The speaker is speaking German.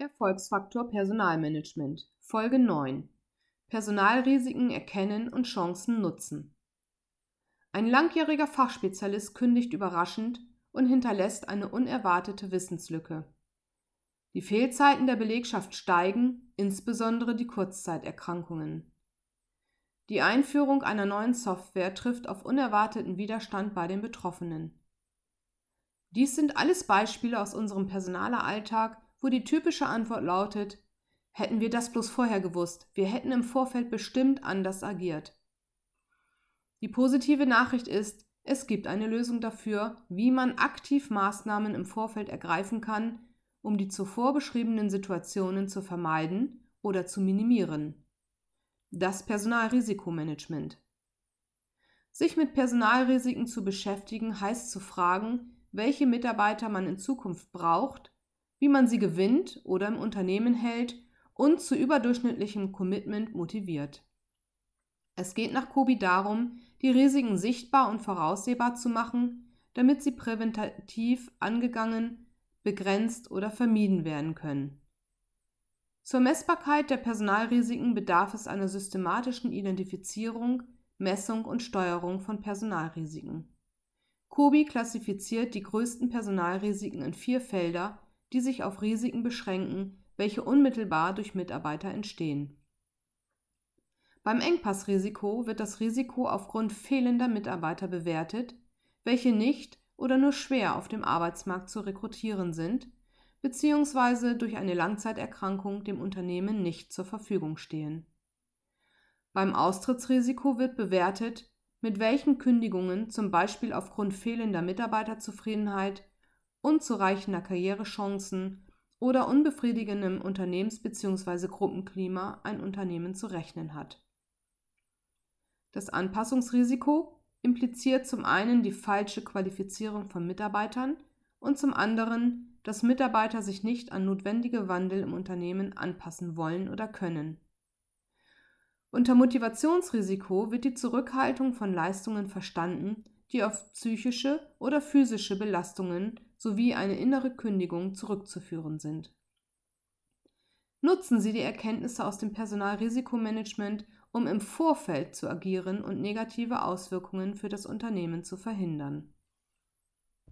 Erfolgsfaktor Personalmanagement Folge 9 Personalrisiken erkennen und Chancen nutzen. Ein langjähriger Fachspezialist kündigt überraschend und hinterlässt eine unerwartete Wissenslücke. Die Fehlzeiten der Belegschaft steigen, insbesondere die Kurzzeiterkrankungen. Die Einführung einer neuen Software trifft auf unerwarteten Widerstand bei den Betroffenen. Dies sind alles Beispiele aus unserem Personaleralltag, wo die typische Antwort lautet, hätten wir das bloß vorher gewusst, wir hätten im Vorfeld bestimmt anders agiert. Die positive Nachricht ist, es gibt eine Lösung dafür, wie man aktiv Maßnahmen im Vorfeld ergreifen kann, um die zuvor beschriebenen Situationen zu vermeiden oder zu minimieren. Das Personalrisikomanagement. Sich mit Personalrisiken zu beschäftigen heißt zu fragen, welche Mitarbeiter man in Zukunft braucht, wie man sie gewinnt oder im Unternehmen hält und zu überdurchschnittlichem Commitment motiviert. Es geht nach Kobi darum, die Risiken sichtbar und voraussehbar zu machen, damit sie präventativ angegangen, begrenzt oder vermieden werden können. Zur Messbarkeit der Personalrisiken bedarf es einer systematischen Identifizierung, Messung und Steuerung von Personalrisiken. Kobi klassifiziert die größten Personalrisiken in vier Felder, die sich auf Risiken beschränken, welche unmittelbar durch Mitarbeiter entstehen. Beim Engpassrisiko wird das Risiko aufgrund fehlender Mitarbeiter bewertet, welche nicht oder nur schwer auf dem Arbeitsmarkt zu rekrutieren sind, beziehungsweise durch eine Langzeiterkrankung dem Unternehmen nicht zur Verfügung stehen. Beim Austrittsrisiko wird bewertet, mit welchen Kündigungen, zum Beispiel aufgrund fehlender Mitarbeiterzufriedenheit, unzureichender Karrierechancen oder unbefriedigendem Unternehmens- bzw. Gruppenklima ein Unternehmen zu rechnen hat. Das Anpassungsrisiko impliziert zum einen die falsche Qualifizierung von Mitarbeitern und zum anderen, dass Mitarbeiter sich nicht an notwendige Wandel im Unternehmen anpassen wollen oder können. Unter Motivationsrisiko wird die Zurückhaltung von Leistungen verstanden, die auf psychische oder physische Belastungen sowie eine innere Kündigung zurückzuführen sind. Nutzen Sie die Erkenntnisse aus dem Personalrisikomanagement, um im Vorfeld zu agieren und negative Auswirkungen für das Unternehmen zu verhindern.